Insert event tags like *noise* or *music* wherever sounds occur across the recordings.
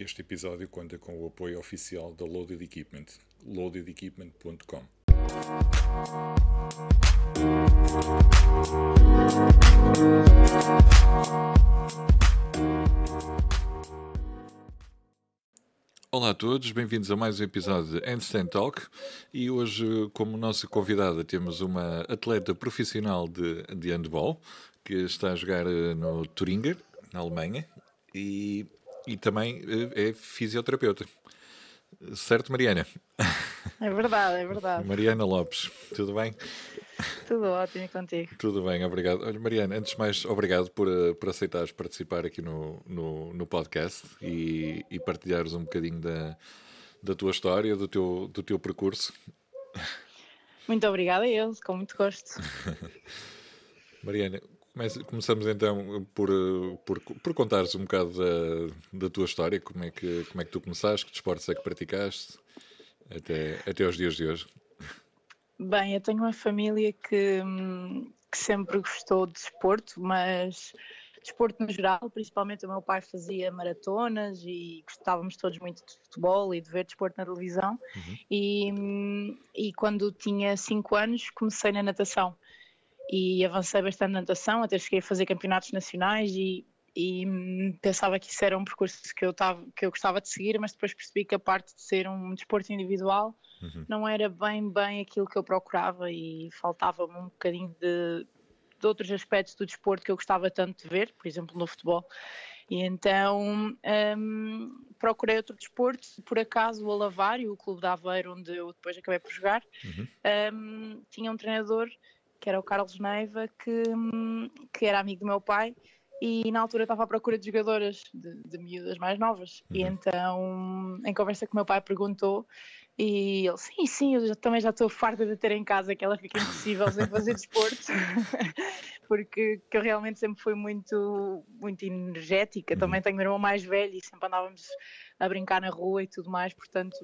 Este episódio conta com o apoio oficial da Loaded Equipment, loadedequipment.com. Olá a todos, bem-vindos a mais um episódio de Handstand Talk e hoje, como nossa convidada, temos uma atleta profissional de, de handball que está a jogar eh, no Turinger, na Alemanha, e, e também eh, é fisioterapeuta. Certo, Mariana? É verdade, é verdade. Mariana Lopes, tudo bem? Tudo ótimo contigo. Tudo bem, obrigado. Olha, Mariana, antes de mais, obrigado por, eh, por aceitares participar aqui no, no, no podcast e, e partilhares um bocadinho da, da tua história, do teu, do teu percurso. Muito obrigada a eles, com muito gosto. *laughs* Mariana, começamos então por, por, por contares um bocado da, da tua história, como é, que, como é que tu começaste, que desportos é que praticaste até, até aos dias de hoje. Bem, eu tenho uma família que, que sempre gostou de desporto, mas desporto no geral, principalmente o meu pai fazia maratonas e gostávamos todos muito de futebol e de ver desporto na televisão. Uhum. E, e quando tinha 5 anos comecei na natação e avancei bastante na natação, até cheguei a fazer campeonatos nacionais e, e hum, pensava que isso era um percurso que eu, tava, que eu gostava de seguir, mas depois percebi que a parte de ser um desporto individual uhum. não era bem, bem aquilo que eu procurava e faltava-me um bocadinho de, de outros aspectos do desporto que eu gostava tanto de ver, por exemplo no futebol. E então um, procurei outro desporto, por acaso o Alavário, o clube da Aveiro, onde eu depois acabei por jogar, uhum. um, tinha um treinador que era o Carlos Neiva, que, hum, que era amigo do meu pai e na altura estava à procura de jogadoras de, de miúdas mais novas. Uhum. E então, em conversa com o meu pai, perguntou e ele, sim, sim, eu já, também já estou farta de ter em casa que ela fica impossível sem fazer desporto, *laughs* porque eu realmente sempre fui muito, muito energética. Uhum. Também tenho um irmão mais velho e sempre andávamos a brincar na rua e tudo mais, portanto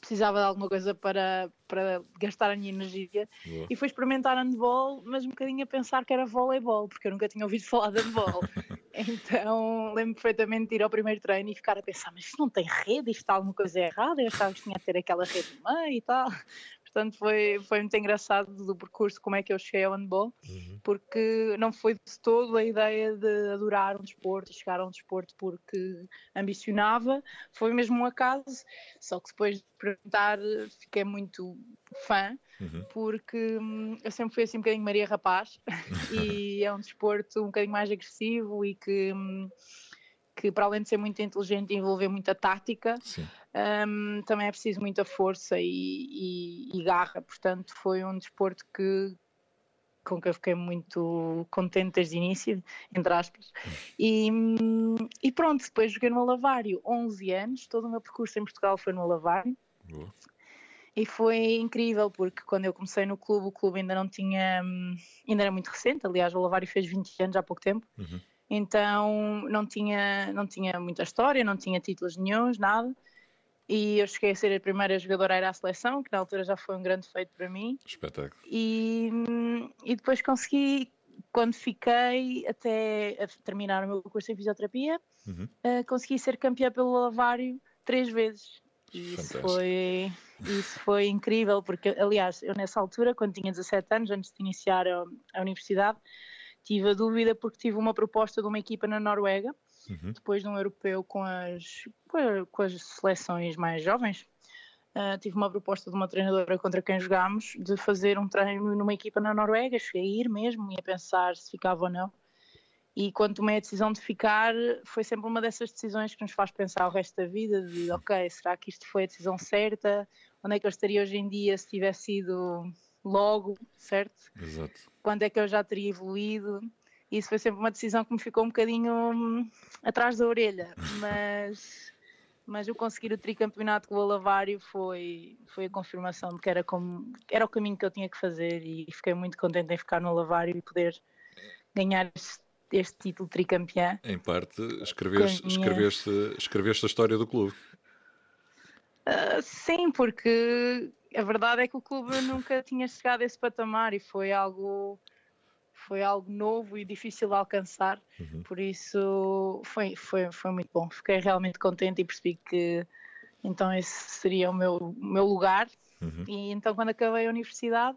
precisava de alguma coisa para, para gastar a minha energia Boa. e foi experimentar handball, mas um bocadinho a pensar que era voleibol, porque eu nunca tinha ouvido falar de handball. *laughs* então lembro perfeitamente de ir ao primeiro treino e ficar a pensar, mas isto não tem rede, isto está alguma coisa errada, eu achava que tinha de ter aquela rede no meio e tal. Portanto, foi, foi muito engraçado do percurso, como é que eu cheguei ao handball, uhum. porque não foi de todo a ideia de adorar um desporto e chegar a um desporto porque ambicionava, foi mesmo um acaso. Só que depois de perguntar, fiquei muito fã, uhum. porque hum, eu sempre fui assim um bocadinho Maria Rapaz *laughs* e é um desporto um bocadinho mais agressivo e que. Hum, que para além de ser muito inteligente e envolver muita tática, um, também é preciso muita força e, e, e, garra. Portanto, foi um desporto que com que eu fiquei muito contente desde o início, entre aspas. E, e pronto, depois joguei no Alavário 11 anos, todo o meu percurso em Portugal foi no Alavário. E foi incrível porque quando eu comecei no clube, o clube ainda não tinha, ainda era muito recente. Aliás, o Alavário fez 20 anos há pouco tempo. Uhum então não tinha, não tinha muita história, não tinha títulos nenhums, nada. E eu cheguei a ser a primeira jogadora a ir à seleção, que na altura já foi um grande feito para mim. Espetáculo. E, e depois consegui, quando fiquei até terminar o meu curso em fisioterapia, uhum. uh, consegui ser campeã pelo Lavário três vezes. E isso foi, isso foi incrível, porque, aliás, eu nessa altura, quando tinha 17 anos, antes de iniciar a, a universidade, tive a dúvida porque tive uma proposta de uma equipa na Noruega, uhum. depois de um europeu com as, com as seleções mais jovens. Uh, tive uma proposta de uma treinadora contra quem jogámos de fazer um treino numa equipa na Noruega. Cheguei a ir mesmo e a pensar se ficava ou não. E quando tomei a decisão de ficar, foi sempre uma dessas decisões que nos faz pensar o resto da vida: de ok, será que isto foi a decisão certa? Onde é que eu estaria hoje em dia se tivesse sido logo, certo? Exato. Quando é que eu já teria evoluído? Isso foi sempre uma decisão que me ficou um bocadinho hum, atrás da orelha, *laughs* mas, mas o conseguir o tricampeonato com o Alavário foi, foi a confirmação de que era, como, era o caminho que eu tinha que fazer e fiquei muito contente em ficar no Alavário e poder ganhar este, este título tricampeão. Em parte, escreveste, minha... escreveste, escreveste a história do clube. Uh, sim, porque a verdade é que o clube nunca tinha chegado a esse patamar e foi algo foi algo novo e difícil de alcançar, uhum. por isso foi, foi, foi muito bom. Fiquei realmente contente e percebi que então esse seria o meu, meu lugar. Uhum. E então quando acabei a universidade,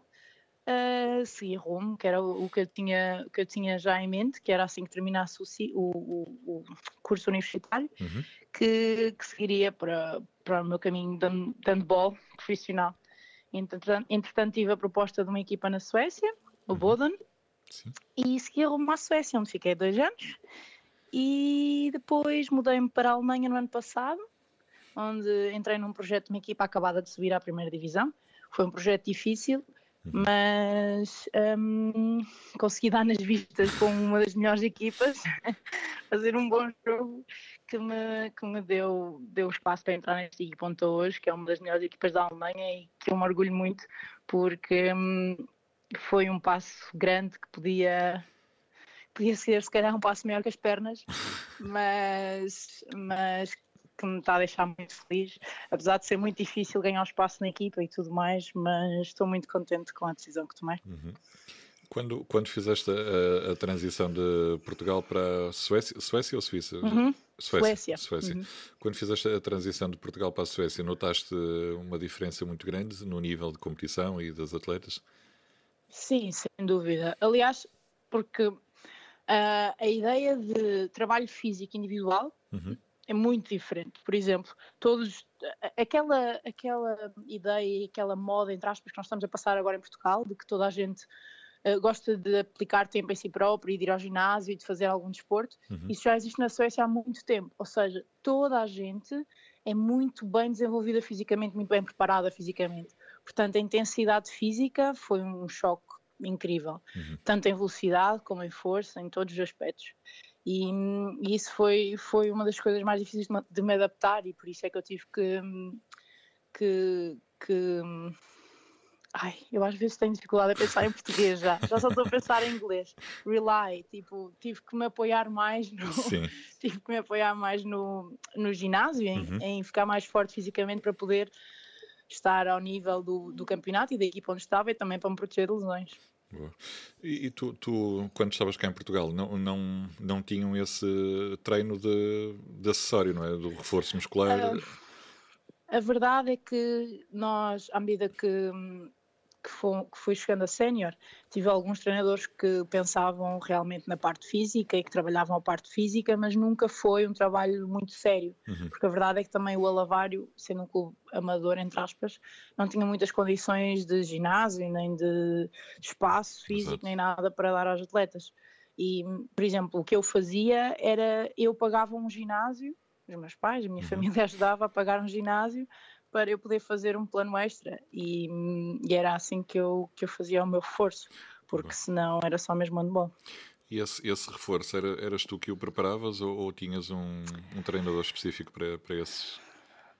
uh, segui rumo, que era o, o, que eu tinha, que eu tinha já em mente, que era assim que terminasse o, o, o curso universitário, uhum. que, que, seguiria para, para o meu caminho de handball profissional. Entretanto, entretanto, tive a proposta de uma equipa na Suécia, o uhum. Boden, Sim. e segui rumo à Suécia, onde fiquei dois anos. E depois mudei-me para a Alemanha no ano passado, onde entrei num projeto de uma equipa acabada de subir à primeira divisão. Foi um projeto difícil, mas um, consegui dar nas vistas com uma das melhores equipas, *laughs* fazer um bom jogo que me, que me deu, deu espaço para entrar nesta equipa onde estou hoje, que é uma das melhores equipas da Alemanha e que eu me orgulho muito porque um, foi um passo grande que podia podia ser se calhar um passo maior que as pernas, *laughs* mas, mas que me está a deixar muito feliz, apesar de ser muito difícil ganhar espaço na equipa e tudo mais, mas estou muito contente com a decisão que tomei. Uhum. Quando, quando fizeste a, a, transição de Portugal para Suécia, Suécia ou Suíça? Uhum. Suécia. Suécia. Suécia. Uhum. Quando fizeste a transição de Portugal para a Suécia, notaste uma diferença muito grande no nível de competição e das atletas? Sim, sem dúvida. Aliás, porque uh, a ideia de trabalho físico individual uhum é muito diferente. Por exemplo, todos aquela aquela ideia, aquela moda entre aspas que nós estamos a passar agora em Portugal, de que toda a gente uh, gosta de aplicar tempo em si próprio e de ir ao ginásio e de fazer algum desporto, uhum. isso já existe na Suécia há muito tempo. Ou seja, toda a gente é muito bem desenvolvida fisicamente, muito bem preparada fisicamente. Portanto, a intensidade física foi um choque incrível, uhum. tanto em velocidade como em força, em todos os aspectos. E, e, isso foi, foi uma das coisas mais difíceis de me, de me, adaptar e por isso é que eu tive que, que, que Ai, eu às vezes tenho dificuldade a pensar em português já, já só estou a pensar em inglês. Rely, tipo, tive que me apoiar mais no, *laughs* tive que me apoiar mais no, no ginásio, em, uhum. em, ficar mais forte fisicamente para poder estar ao nível do, do campeonato e da equipa onde estava e também para me proteger de lesões. E, e tu, tu, quando estavas cá em Portugal, não, não, não tinham esse treino de, de acessório, não é? Do reforço muscular? A verdade é que nós, à medida que que, foi, que fui chegando a sénior, tive alguns treinadores que pensavam realmente na parte física e que trabalhavam a parte física, mas nunca foi um trabalho muito sério, uhum. porque a verdade é que também o Alavário, sendo um clube amador, entre aspas, não tinha muitas condições de ginásio, nem de espaço físico, Exato. nem nada para dar aos atletas. E, por exemplo, o que eu fazia era, eu pagava um ginásio, os meus pais, a minha uhum. família *laughs* ajudava a pagar um ginásio para eu poder fazer um plano extra e, e era assim que eu, que eu fazia o meu reforço, porque Bom. senão era só mesmo handball. E esse, esse reforço, era, eras tu que o preparavas ou, ou tinhas um, um treinador específico para, para esses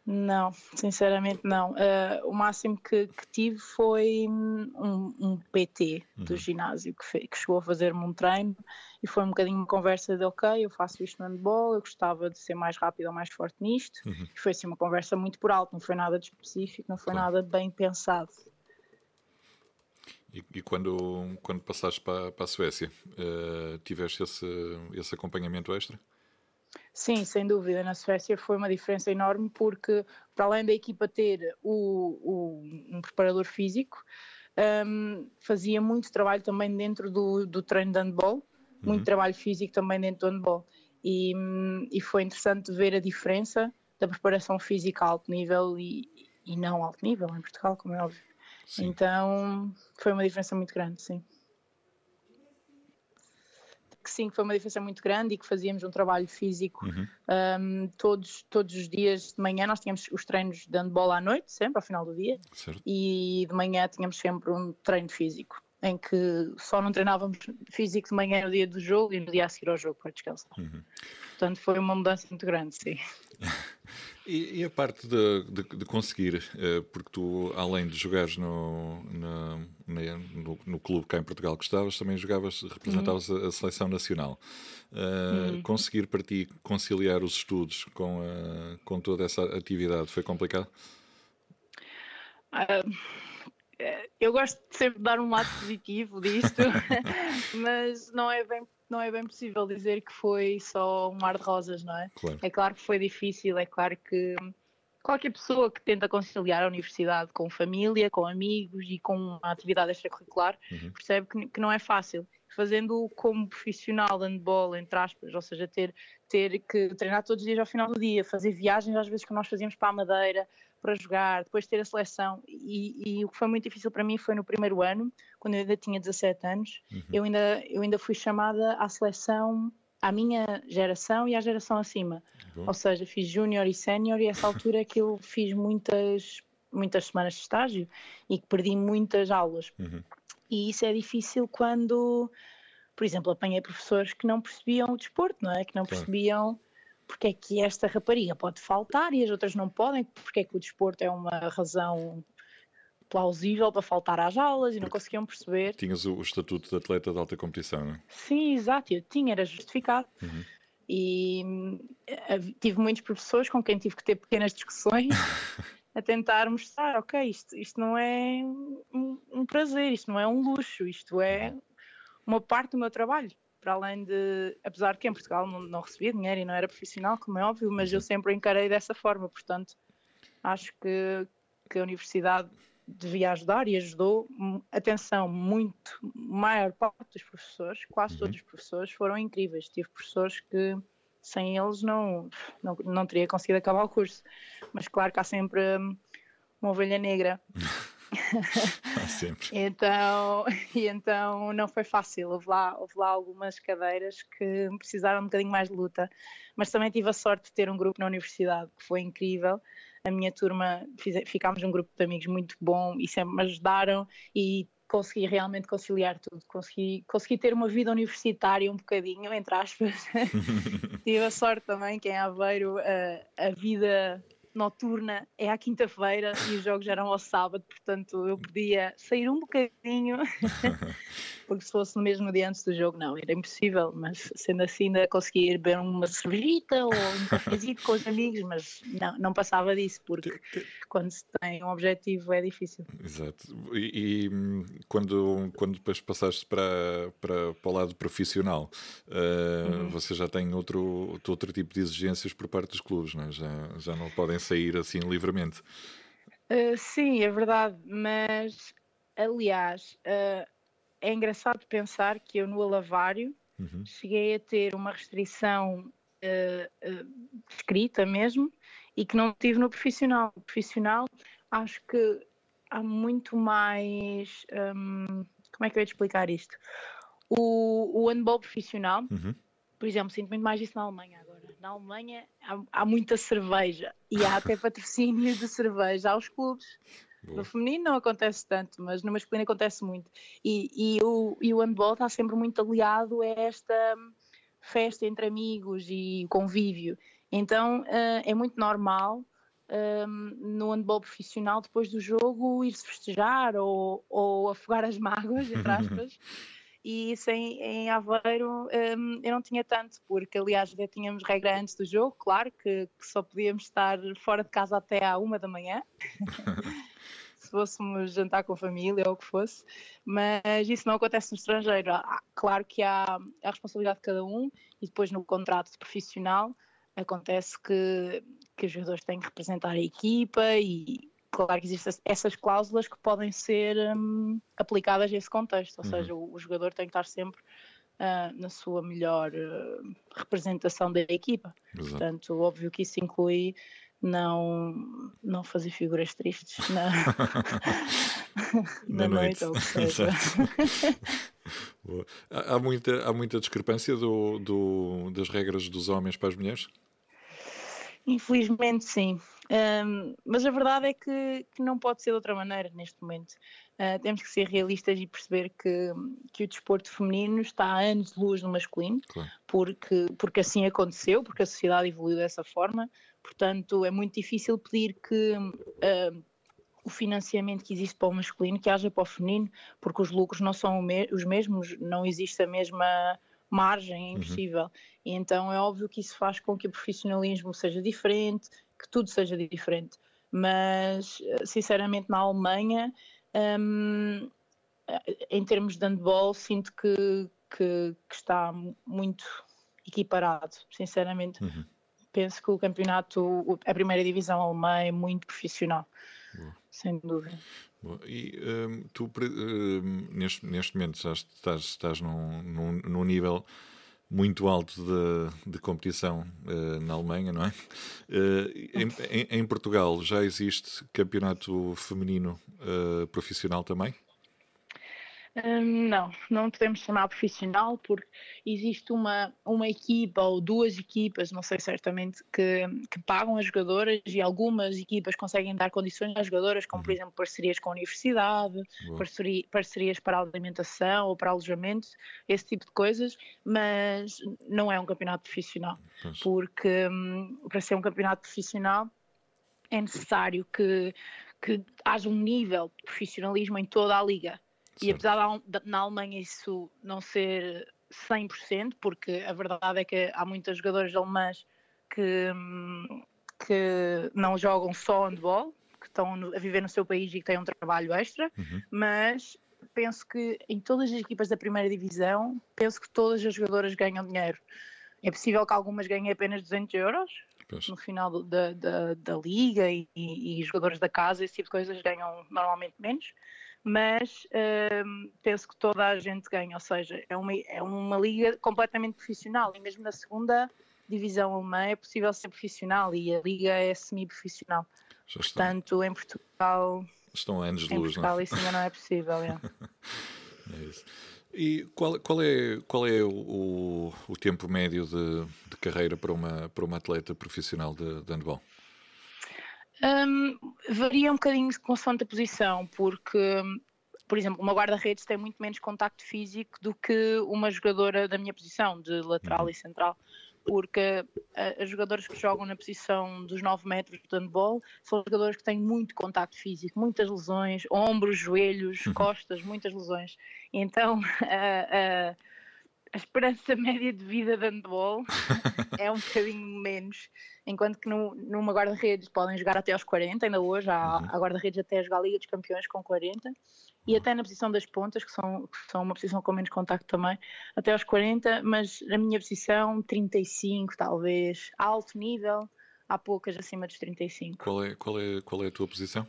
não, sinceramente não. Uh, o máximo que, que, tive foi um, um PT do uhum. ginásio que, que chegou a fazer-me um treino e foi um bocadinho uma conversa de ok, eu faço isto no handball, eu gostava de ser mais rápido ou mais forte nisto. Uhum. E foi assim uma conversa muito por alto, não foi nada de específico, não foi claro. nada bem pensado. E, e, quando, quando passaste para, para a Suécia, uh, tiveste esse, esse acompanhamento extra? Sim, sem dúvida. Na Suécia foi uma diferença enorme porque, para além da equipa ter o, o um preparador físico, um, fazia muito trabalho também dentro do, do treino de handball, uhum. muito trabalho físico também dentro do handball. E, e foi interessante ver a diferença da preparação física a alto nível e, e não alto nível em Portugal, como é óbvio. Sim. Então foi uma diferença muito grande, sim que sim, que foi uma diferença muito grande e que fazíamos um trabalho físico uhum. um, todos, todos os dias de manhã. Nós tínhamos os treinos de bola à noite, sempre ao final do dia, certo. e de manhã tínhamos sempre um treino físico. Em que só não treinávamos físico de manhã no dia do jogo e no dia a seguir ao jogo para descansar. Uhum. Portanto, foi uma mudança muito grande, sim. *laughs* E, e, a parte de, de, de, conseguir, eh, porque tu, além de jogares no, no, no, no, clube cá em Portugal que estavas, também jogavas, representavas uhum. a, a, seleção nacional. Uh, uhum. Conseguir para ti conciliar os estudos com, a, com toda essa atividade foi complicado? Uh, eu gosto de sempre dar um lado positivo disto, *laughs* mas não é bem não é bem possível dizer que foi só um mar de rosas, não é? Claro. É claro que foi difícil, é claro que qualquer pessoa que tenta conciliar a universidade com família, com amigos e com uma atividade extracurricular uhum. percebe que, que, não é fácil. Fazendo como profissional handball, entre aspas, ou seja, ter, ter que treinar todos os dias ao final do dia, fazer viagens às vezes que nós fazíamos para a Madeira, para jogar, depois ter a seleção. E, e, o que foi muito difícil para mim foi no primeiro ano, quando eu ainda tinha 17 anos, uhum. eu, ainda, eu ainda fui chamada à seleção à minha geração e à geração acima. Bom. Ou seja, fiz júnior e sénior e essa altura é que eu fiz muitas, muitas semanas de estágio e que perdi muitas aulas. Uhum. E isso é difícil quando, por exemplo, apanhei professores que não percebiam o desporto, não é? Que não claro. percebiam porque é que esta rapariga pode faltar e as outras não podem, porque é que o desporto é uma razão plausível para faltar às aulas e não conseguiam perceber. Tinhas o, o, estatuto de atleta de alta competição, não é? Sim, exato, eu tinha, era justificado. Uhum. E eh, tive muitos professores com quem tive que ter pequenas discussões *laughs* a tentar mostrar, ok, isto, isto não é um, um prazer, isto não é um luxo, isto é uhum. uma parte do meu trabalho para além de, apesar de que em Portugal não, não recebia dinheiro e não era profissional, como é óbvio, mas eu sempre encarei dessa forma, portanto, acho que, que a universidade devia ajudar e ajudou. Atenção, muito, maior parte dos professores, quase uhum. todos os professores foram incríveis. Tive professores que sem eles não, não, não teria conseguido acabar o curso. Mas claro que há sempre hum, uma ovelha negra *laughs* *laughs* Sempre. então, e então não foi fácil. Houve lá, houve lá algumas cadeiras que precisaram um bocadinho mais de luta, mas também tive a sorte de ter um grupo na universidade que foi incrível. A minha turma, ficámos um grupo de amigos muito bom e sempre me ajudaram e consegui realmente conciliar tudo. Consegui, consegui ter uma vida universitária um bocadinho, entre aspas. *laughs* tive a sorte também que em Aveiro a, a vida noturna é à quinta-feira e os jogos eram ao sábado, portanto eu podia sair um bocadinho, *laughs* porque se fosse no mesmo dia antes do jogo, não, era impossível, mas sendo assim ainda conseguia ir beber uma cervejita ou um cafezinho com os amigos, mas não, não passava disso, porque quando se tem um objetivo é difícil. Exato. E, e quando, quando depois passaste para, para, para o lado profissional, uh, uhum. você já tem outro, outro tipo de exigências por parte dos clubes, não é? já, já não podem sair assim livremente. Uh, sim, é verdade, mas aliás, uh, é engraçado pensar que eu no Alavário uhum. cheguei a ter uma restrição uh, escrita mesmo e que não tive no profissional. No profissional, acho que há muito mais. Um, como é que eu ia te explicar isto? O, o handball profissional, uhum. por exemplo, sinto muito mais isso na Alemanha na Alemanha há, há, muita cerveja e há até patrocínio de cerveja aos clubes. Boa. No feminino não acontece tanto, mas no masculino acontece muito. E, e, o, e o handball está sempre muito aliado a esta festa entre amigos e convívio. Então uh, é muito normal um, no handball profissional, depois do jogo, ir-se festejar ou, ou afogar as mágoas, entre *laughs* aspas e isso em, em Aveiro um, eu não tinha tanto, porque aliás já tínhamos regra antes do jogo, claro que, que só podíamos estar fora de casa até à uma da manhã. *laughs* se fôssemos jantar com a família ou o que fosse, mas isso não acontece no estrangeiro. Claro que há a responsabilidade de cada um e depois no contrato de profissional acontece que, que os jogadores têm que representar a equipa e claro que existem essas cláusulas que podem ser um, aplicadas a esse contexto, ou uhum. seja, o, o, jogador tem que estar sempre uh, na sua melhor uh, representação da equipa. Exato. Portanto, óbvio que isso inclui não, não fazer figuras tristes na, *laughs* *laughs* na, na noite. ou seja. *laughs* há, muita, há muita discrepância do, do, das regras dos homens para as mulheres? Infelizmente, sim. Um, mas a verdade é que, que, não pode ser de outra maneira neste momento. Uh, temos que ser realistas e perceber que, que o desporto feminino está a anos de luz no masculino, claro. porque, porque assim aconteceu, porque a sociedade evoluiu dessa forma. Portanto, é muito difícil pedir que uh, o financiamento que existe para o masculino que haja para o feminino, porque os lucros não são os mesmos, não existe a mesma margem, é uhum. impossível. Uhum. E então é óbvio que isso faz com que o profissionalismo seja diferente, que tudo seja diferente. Mas, eh, sinceramente, na Alemanha, Um, em termos de handball, sinto que, que, que está muito equiparado, sinceramente. Uhum. Penso que o campeonato, a primeira divisão alemã é muito profissional, Boa. sem dúvida. Boa. E um, tu, um, neste, neste momento, já estás, estás num, num, num nível muito alto de, de competição uh, na Alemanha, não é? Uh, em, em, Portugal já existe campeonato feminino uh, profissional também? Hum, não, não podemos chamar profissional porque existe uma, uma equipa ou duas equipas, não sei certamente, que, que pagam as jogadoras e algumas equipas conseguem dar condições às jogadoras, como por uhum. exemplo parcerias com a universidade, parceria, parcerias para alimentação ou para alojamento, esse tipo de coisas, mas não é um campeonato profissional, pois. porque hum, para ser um campeonato profissional é necessário que, que haja um nível de profissionalismo em toda a liga. E apesar de na Alemanha isso não ser 100%, porque a verdade é que há muitas jogadoras alemãs que, que não jogam só handball, que estão a viver no seu país e que têm um trabalho extra, uhum. mas penso que em todas as equipas da primeira divisão, penso que todas as jogadoras ganham dinheiro. É possível que algumas ganhem apenas 200 euros pois. no final da, da, da liga e, e, e jogadores da casa, esse tipo de coisas ganham normalmente menos mas uh, penso que toda a gente ganha, ou seja, é uma, é uma liga completamente profissional e mesmo na segunda divisão alemã é possível ser profissional e a liga é semi-profissional. Portanto, em Portugal. Estão anos de luz, Portugal não é? isso ainda não é possível. É. *laughs* é isso. E qual, qual, é, qual é o, o tempo médio de, de, carreira para uma, para uma atleta profissional de, de handball? Um, varia um bocadinho consoante a posição, porque, por exemplo, uma guarda-redes tem muito menos contacto físico do que uma jogadora da minha posição, de lateral uhum. e central. Porque as jogadoras que jogam na posição dos 9 metros de handball são jogadoras que têm muito contacto físico, muitas lesões, ombros, joelhos, uhum. costas, muitas lesões. Então, *laughs* a, a, a esperança *laughs* média de vida de handball é um bocadinho menos, enquanto que no, numa guarda-redes podem jogar até aos 40, ainda hoje há, uhum. há guarda-redes até a jogar a Liga dos Campeões com 40, e até na posição das pontas, que são, que são uma posição com menos contacto também, até aos 40, mas na minha posição 35 talvez, alto nível, há poucas acima dos 35. Qual é, qual é, qual é a tua posição?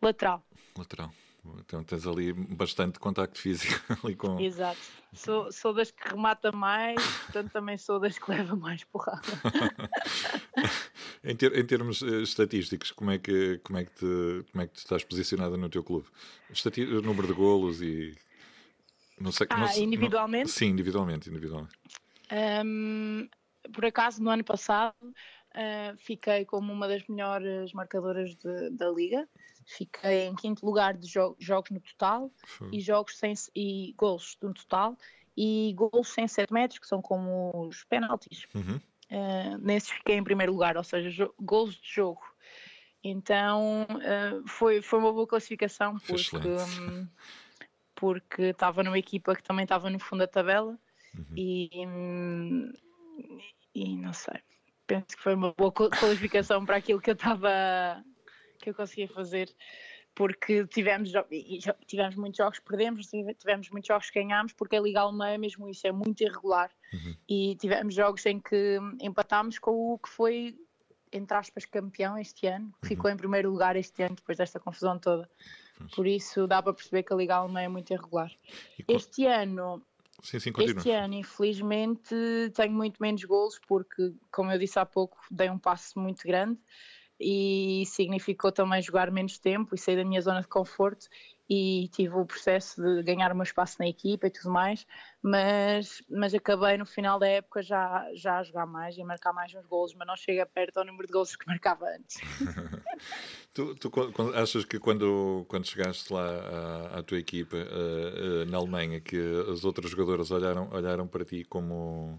Lateral. Lateral. Então tens ali bastante contacto físico *laughs* ali com. Exato. Sou, sou das que remata mais, portanto também sou das que leva mais porrada. *laughs* em, ter, em, termos uh, estatísticos, como é, que, como, é que te, como é que tu estás posicionada no teu clube? Estati número de golos e. Não sei, ah, não, individualmente? Não, sim, individualmente. individualmente. Um, por acaso, no ano passado, uh, fiquei como uma das melhores marcadoras de, da liga. Fiquei em quinto lugar de jo jogos no total e jogos sem e gols no total e gols sem 7 metros, que são como os penaltis. Uhum. Uh, nesses fiquei em primeiro lugar, ou seja, gols de jogo. Então uh, foi, foi uma boa classificação porque, um, porque estava numa equipa que também estava no fundo da tabela uhum. e, um, e não sei, penso que foi uma boa qualificação para aquilo que eu estava que eu conseguia fazer porque tivemos, tivemos muitos jogos que perdemos, tivemos muitos jogos que ganhámos, porque a Liga Alemã mesmo isso, é muito irregular. Uhum. E tivemos jogos em que empatámos com o que foi, entre aspas, campeão este ano, uhum. ficou em primeiro lugar este ano, depois desta confusão toda. Por isso dá para perceber que a Liga Alemã é muito irregular. Este ano. Sim, sim, este ano, infelizmente, tenho muito menos golos, porque, como eu disse há pouco, dei um passo muito grande e significou também jogar menos tempo e sair da minha zona de conforto e tive o processo de ganhar o meu espaço na equipa e tudo mais, mas, mas acabei no final da época já, já a jogar mais e a marcar mais uns golos, mas não chega perto ao número de golos que marcava antes. *laughs* tu, tu achas que quando, quando chegaste lá à, à tua equipa uh, uh, na Alemanha que as outras jogadoras olharam, olharam para ti como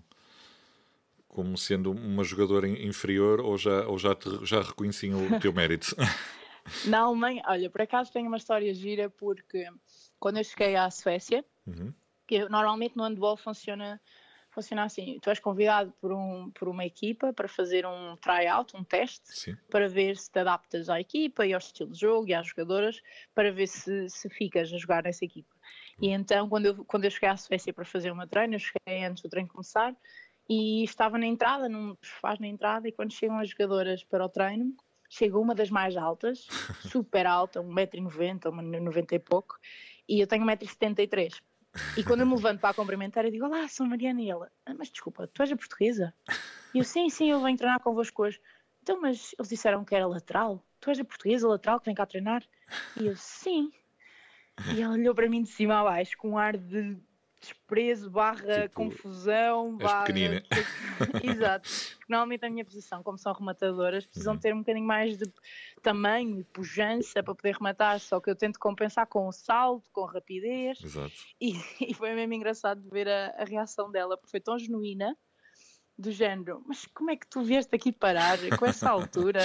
como sendo uma jogadora inferior ou já, ou já, te, já reconheciam o teu mérito? *laughs* Na Alemanha, olha, por acaso tenho uma história gira porque quando eu cheguei à Suécia, uhum. que normalmente no handball funciona, funciona assim: tu és convidado por, um, por uma equipa para fazer um tryout, um teste, Sim. para ver se te adaptas à equipa e ao estilo de jogo e às jogadoras, para ver se, se ficas a jogar nessa equipa. E então, quando eu, quando eu cheguei à Suécia para fazer meu treino, eu cheguei antes do treino começar e estava na entrada, num faz na entrada, e quando chegam as jogadoras para o treino, chega uma das mais altas, *laughs* super alta, 1,90m, 1,90m e pouco, e eu tenho 1,73m. E quando eu me levanto para a cumprimentar, eu digo: Olá, sou Mariana. E ela: ah, Mas desculpa, tu és a portuguesa? E eu: Sim, sim, eu venho treinar convosco hoje. Então, mas eles disseram que era lateral? Tu és a portuguesa lateral que vem cá treinar? E eu: Sim. E ela olhou para mim de cima a baixo com um ar de desprezo, barra Tipo, confusão, barra. pequenina. *laughs* Exato. Porque Normalmente a minha posição, como são rematadoras, precisam Uhum. ter um bocadinho mais de tamanho e pujança para poder rematar, só que eu tento compensar com o salto, com rapidez. Exato. E, *laughs* e foi mesmo engraçado ver a, a reação dela, porque foi tão genuína, do género, mas como é que tu vieste aqui parar com essa altura?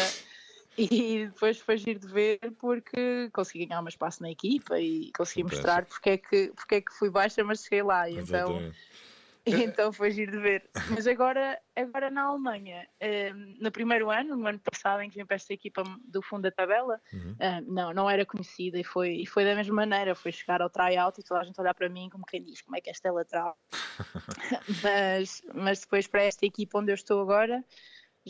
*laughs* E depois foi giro de ver porque consegui ganhar um espaço na equipa e consegui Fantástico. mostrar porque é, que, porque é que fui baixa, mas cheguei lá. Então, *laughs* então foi giro de ver. Mas agora, agora na Alemanha, eh, no primeiro ano, no ano passado em que vim para esta equipa do fundo da tabela, Uhum. ah, não, não era conhecida e foi, e foi da mesma maneira. Foi chegar ao tryout e toda a gente olhar para mim como quem diz: como é que esta é lateral? *laughs* mas, mas depois para esta equipa onde eu estou agora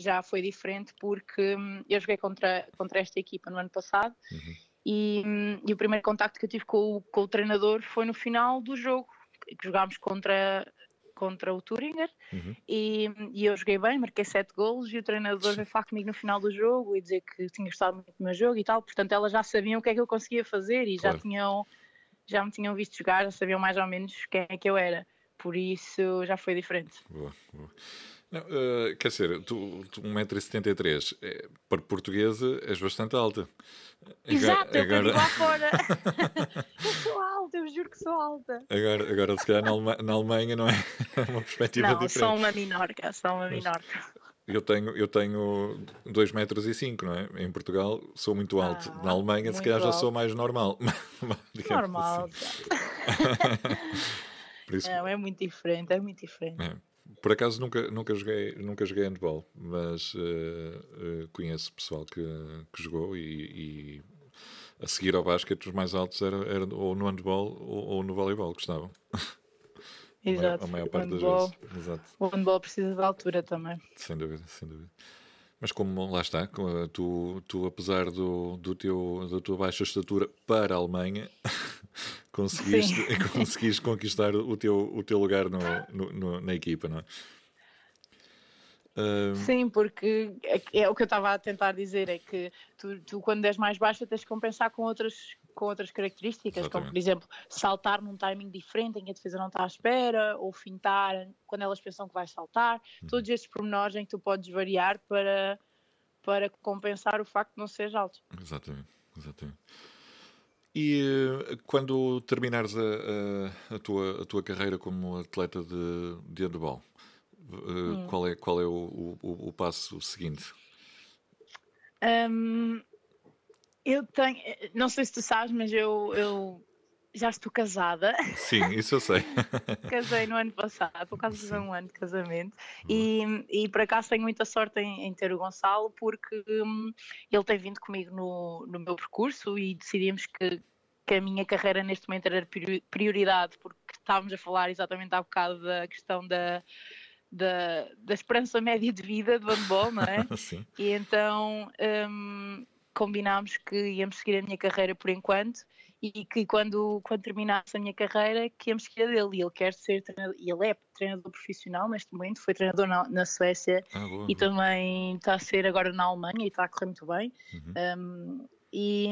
já foi diferente porque hum, eu joguei contra, contra esta equipa no ano passado Uhum. e, hum, e o primeiro contacto que eu tive com o, com o treinador foi no final do jogo, que jogámos contra, contra o Thuringer Uhum. e, e eu joguei bem, marquei sete golos e o treinador veio falar comigo no final do jogo e dizer que tinha gostado muito do meu jogo e tal, portanto elas já sabiam o que é que eu conseguia fazer e Claro. já tinham já me tinham visto jogar, já sabiam mais ou menos quem é que eu era, por isso já foi diferente. Boa, boa. Não, eh, quer dizer, tu, tu 1,73m, é, para portuguesa és bastante alta. Exato, eu agora, digo lá fora. *laughs* eu sou alta, eu juro que sou alta. agora, agora, se calhar, na, Alema- na Alemanha não é *laughs* uma perspectiva Não, diferente. sou uma minorca, sou uma minorca. Eu tenho, eu tenho 2 metros e 5, não é? Em Portugal sou muito alto. Ah, Na Alemanha, se calhar, já alto. sou mais normal. *laughs* Normal, assim. já. Isso, Não, é muito diferente, é muito diferente. É. Por acaso nunca, nunca, joguei, nunca joguei handball, mas eh, eh, conheço pessoal que, que jogou e, e a seguir ao basquete os mais altos era, era ou no handball ou, ou no voleibol. A maior- Exato. A maior o parte das handball- vezes. Exato, O handball precisa de altura também. sem dúvida, sem dúvida. Mas como lá está, tu, tu apesar do, do teu, da tua baixa estatura para a Alemanha, *laughs* conseguiste, *laughs* conseguiste conquistar o teu, o teu lugar no, no- no- na equipa, não é? Sim, porque é, é o que eu estava a tentar dizer, é que tu, tu, quando és mais baixa tens de compensar com outras, com outras características, como Exatamente. por exemplo saltar num timing diferente em que a defesa não está à espera, ou fintar quando elas pensam que vai saltar, Uhum. todos estes pormenores em que tu podes variar para, para compensar o facto de não seres alto. Exatamente, exatamente. E eh, quando terminares a, a- a tua, a tua carreira como atleta de, de handball, eh, qual é, qual é o, o, o passo seguinte? Hum, eu tenho, não sei se tu sabes, mas eu, eu já estou casada. *laughs* Sim, isso eu sei. *laughs* Casei no ano passado, por causa de um ano de casamento. E, e por acaso tenho muita sorte em, em ter o Gonçalo, porque hum, ele tem vindo comigo no, no meu percurso e decidimos que, que a minha carreira neste momento era priori- prioridade, porque estávamos a falar exatamente há bocado da questão da, da, da esperança média de vida do handball, não é? *laughs* Sim, E então hum, combinámos que íamos seguir a minha carreira por enquanto e que quando, quando terminasse a minha carreira que íamos seguir a dele. E ele quer ser treinador, e ele é treinador profissional neste momento, foi treinador na, na Suécia ah, boa. e também está a ser agora na Alemanha e está a correr muito bem. Uhum. Hum, e,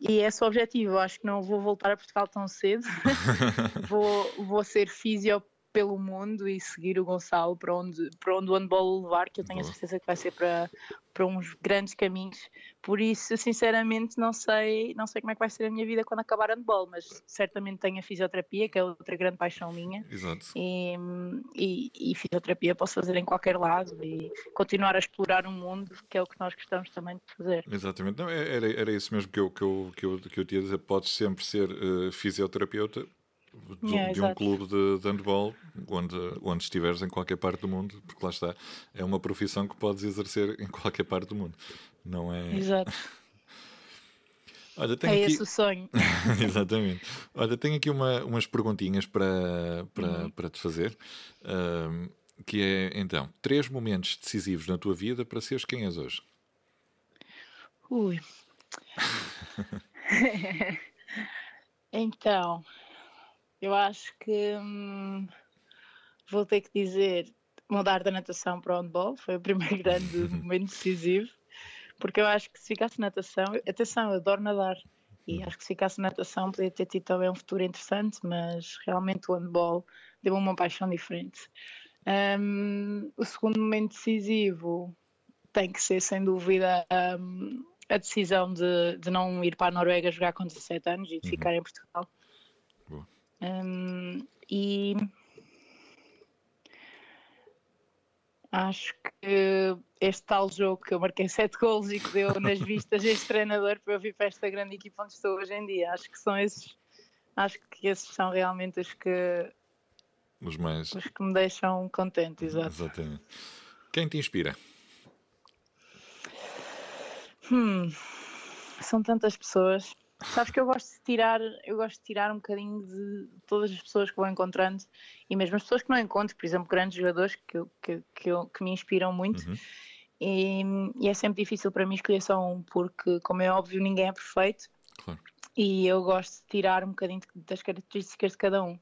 e esse é o objetivo. Acho que não vou voltar a Portugal tão cedo. *laughs* vou, vou ser físio pelo mundo e seguir o Gonçalo para onde, para onde o handball o levar, que eu tenho a certeza que vai ser para, para uns grandes caminhos. Por isso, sinceramente, não sei, não sei como é que vai ser a minha vida quando acabar handball, mas certamente tenho a fisioterapia, que é outra grande paixão minha. Exato. E, e, e fisioterapia posso fazer em qualquer lado e continuar a explorar o mundo, que é o que nós gostamos também de fazer. Exatamente. Não, é- era, era isso mesmo que eu, que, eu, que, eu, que eu te ia dizer. Podes sempre ser eh, fisioterapeuta de, de um clube de, de handball onde, onde estiveres em qualquer parte do mundo, porque lá está, é uma profissão que podes exercer em qualquer parte do mundo. Não é. Exato. *laughs* Olha, é aqui... esse o sonho. *laughs* Exatamente. Olha, tenho aqui uma, umas perguntinhas para, para, uhum. para te fazer. Uh, que é, então, três momentos decisivos na tua vida para seres quem és hoje. Ui. *laughs* então, eu acho que hum, vou ter que dizer mudar da natação para o handball. Foi o primeiro *laughs* grande momento decisivo porque eu acho que se ficasse natação, atenção, eu adoro nadar, e acho que se ficasse natação podia ter tido também um futuro interessante, mas realmente o handball deu-me uma paixão diferente. Um, o segundo momento decisivo tem que ser, sem dúvida, um, a decisão de, de não ir para a Noruega jogar com 17 anos e de uhum. ficar em Portugal. Um, e Acho que este tal jogo que eu marquei sete gols e que deu nas vistas este treinador para eu vir para esta grande equipa onde estou hoje em dia. Acho que são esses, acho que esses são realmente os que os mais os que me deixam contente, exato. Exatamente. Quem te inspira? Hum, são tantas pessoas. Sabes que eu gosto de tirar, eu gosto de tirar um bocadinho de todas as pessoas que vou encontrando e mesmo as pessoas que não encontro, por exemplo, grandes jogadores que, que, que, que me inspiram muito. Uhum. E, e, é sempre difícil para mim escolher só um, porque, como é óbvio, ninguém é perfeito claro. e eu gosto de tirar um bocadinho das características de cada um.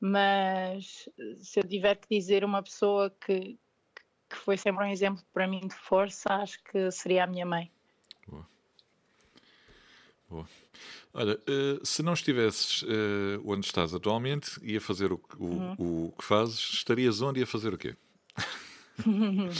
Mas se eu tiver que dizer uma pessoa que, que foi sempre um exemplo para mim de força, acho que seria a minha mãe. Boa. Olha, uh, se não estivesses uh, onde estás atualmente e a fazer o, o, uhum. o, que fazes, estarias onde e a fazer o quê? *laughs*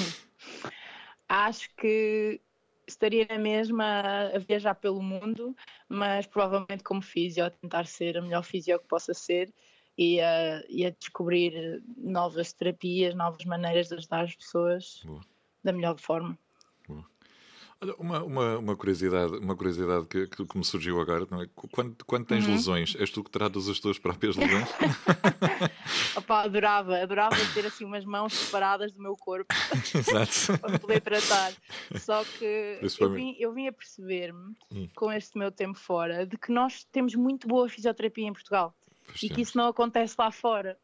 Acho que estaria na mesma a viajar pelo mundo, mas provavelmente como físio, a tentar ser a melhor físio que possa ser e a, e a descobrir novas terapias, novas maneiras de ajudar as pessoas Boa. da melhor forma. Olha, uma, uma, uma, curiosidade, uma curiosidade que, que, me surgiu agora, não é? Quando, quando tens uhum. lesões, és tu que tratas as tuas próprias lesões? *laughs* Opa, adorava, adorava ter assim umas mãos separadas do meu corpo *laughs* *laughs* para poder tratar. Só que eu vim, eu vim a perceber-me hum. com este meu tempo fora de que nós temos muito boa fisioterapia em Portugal pois e temos. que isso não acontece lá fora.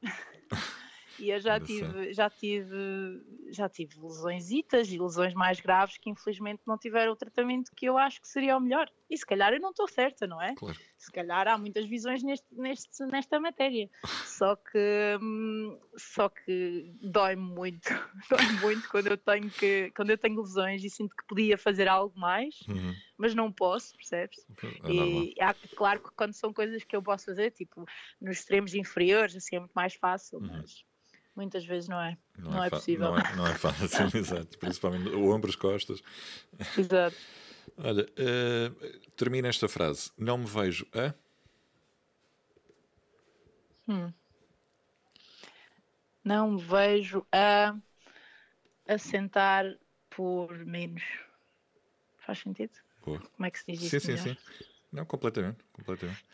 E eu já tive, já tive, já tive lesõesitas e lesões mais graves que infelizmente não tiveram o tratamento que eu acho que seria o melhor. E se calhar eu não estou certa, não é? Claro. Se calhar há muitas visões neste, neste, nesta matéria. Só que, hum, só que dói-me muito, *laughs* dói muito quando eu tenho que, quando eu tenho lesões e sinto que podia fazer algo mais, uhum. mas não posso, percebes? É e há, claro que quando são coisas que eu posso fazer, tipo nos extremos inferiores, assim é muito mais fácil, uhum. mas muitas vezes não é. Não, não é, é possível. Não é, não é fácil, *laughs* *laughs* exato. Principalmente o ombro, as costas. Exato. Olha, uh, termina esta frase. Não me vejo a. Hum. Não me vejo a assentar por menos. Faz sentido? Boa. Como é que se diz isso? Sim, melhor? sim, sim. Não, completamente. completamente.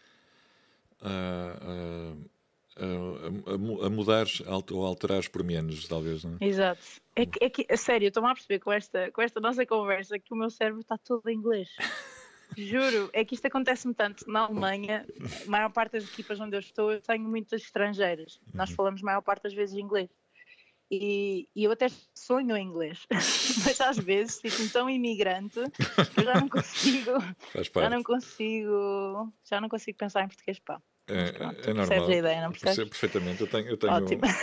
Uh, uh, a, a, mudar ou alterares por menos, talvez, não é? Exato. É que, é que a sério, estou-me a perceber com esta, com esta nossa conversa que o meu cérebro está todo em inglês. Juro, é que isto acontece-me tanto na Alemanha, a maior parte das equipas onde eu estou, eu tenho muitas estrangeiras. Uhum. Nós falamos a maior parte das vezes inglês. E, e, eu até sonho em inglês, *laughs* mas às vezes fico tão imigrante que eu já não *laughs* consigo, já não consigo, já não consigo pensar em português, pá. É, é normal. a ideia, não percebes? perfeitamente. Eu tenho, eu tenho,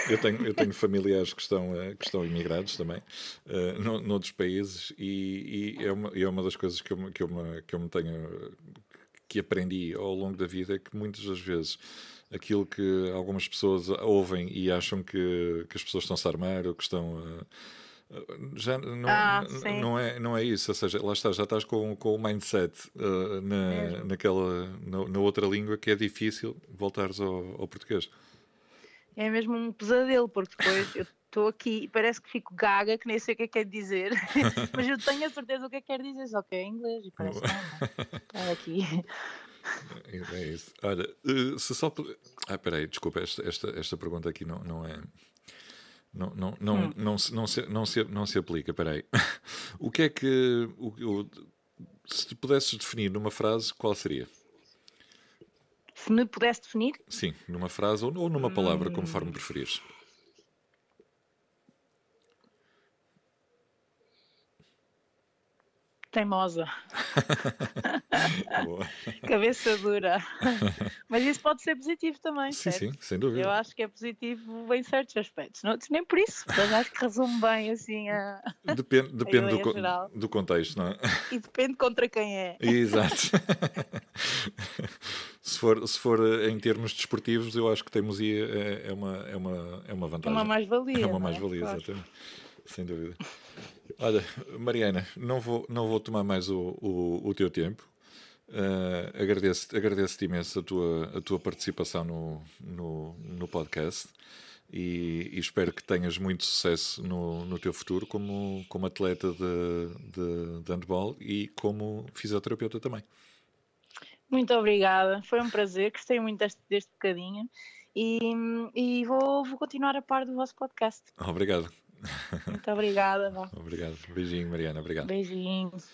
eu tenho, eu tenho *laughs* familiares que estão, eh, que estão imigrados também, uh, no, noutros países, e, e, é, uma, é uma das coisas que eu, que, eu me, que eu me tenho, que aprendi ao longo da vida, é que muitas das vezes aquilo que algumas pessoas ouvem e acham que, que as pessoas estão-se a armar ou que estão. Uh, já não, ah, não, é, não é isso, ou seja, lá está, já estás com, com o mindset uh, na, naquela, na, na, outra língua que é difícil voltares ao, ao português. É mesmo um pesadelo, porque depois eu estou aqui e parece que fico gaga, que nem sei o que é que quer dizer, *laughs* mas eu tenho a certeza o que é que quer dizer, só que é inglês e parece que não, não. *laughs* aqui. É isso. Olha, eh, se só. Ah, peraí, desculpa, esta, esta, esta pergunta aqui não, não é. Não, não, não, hum. não, se, não, se, não, se, não se aplica, peraí. *laughs* O que é que. O, o, se pudesses definir numa frase, qual seria? Se me pudesse definir? Sim, numa frase ou, ou numa palavra, hum. conforme preferires. teimosa. *laughs* *laughs* Cabeça dura. *laughs* Mas isso pode ser positivo também. Sim, certo? sim, sem dúvida. Eu acho que é positivo em certos aspectos. Não, nem por isso, mas acho que resume bem assim a. Depende, depende do, do contexto, não é? E depende contra quem é. Exato. *laughs* se, for, se for em termos desportivos, eu acho que teimosia é, é, uma, é, uma, é uma vantagem. É uma mais-valia. É uma é? mais-valia, é? exatamente. Sem dúvida. Olha, Mariana, não vou, não vou tomar mais o, o, o teu tempo. Uh, agradeço-te agradeço imenso a tua, a tua participação no, no, no podcast e, e, espero que tenhas muito sucesso no, no teu futuro como, como atleta de, de, de handball e como fisioterapeuta também. Muito obrigada, foi um prazer, gostei muito deste, deste bocadinho e, e vou, vou continuar a par do vosso podcast. Obrigado. Muito obrigada. Obrigado. Beijinho, Mariana. Obrigado. Beijinhos.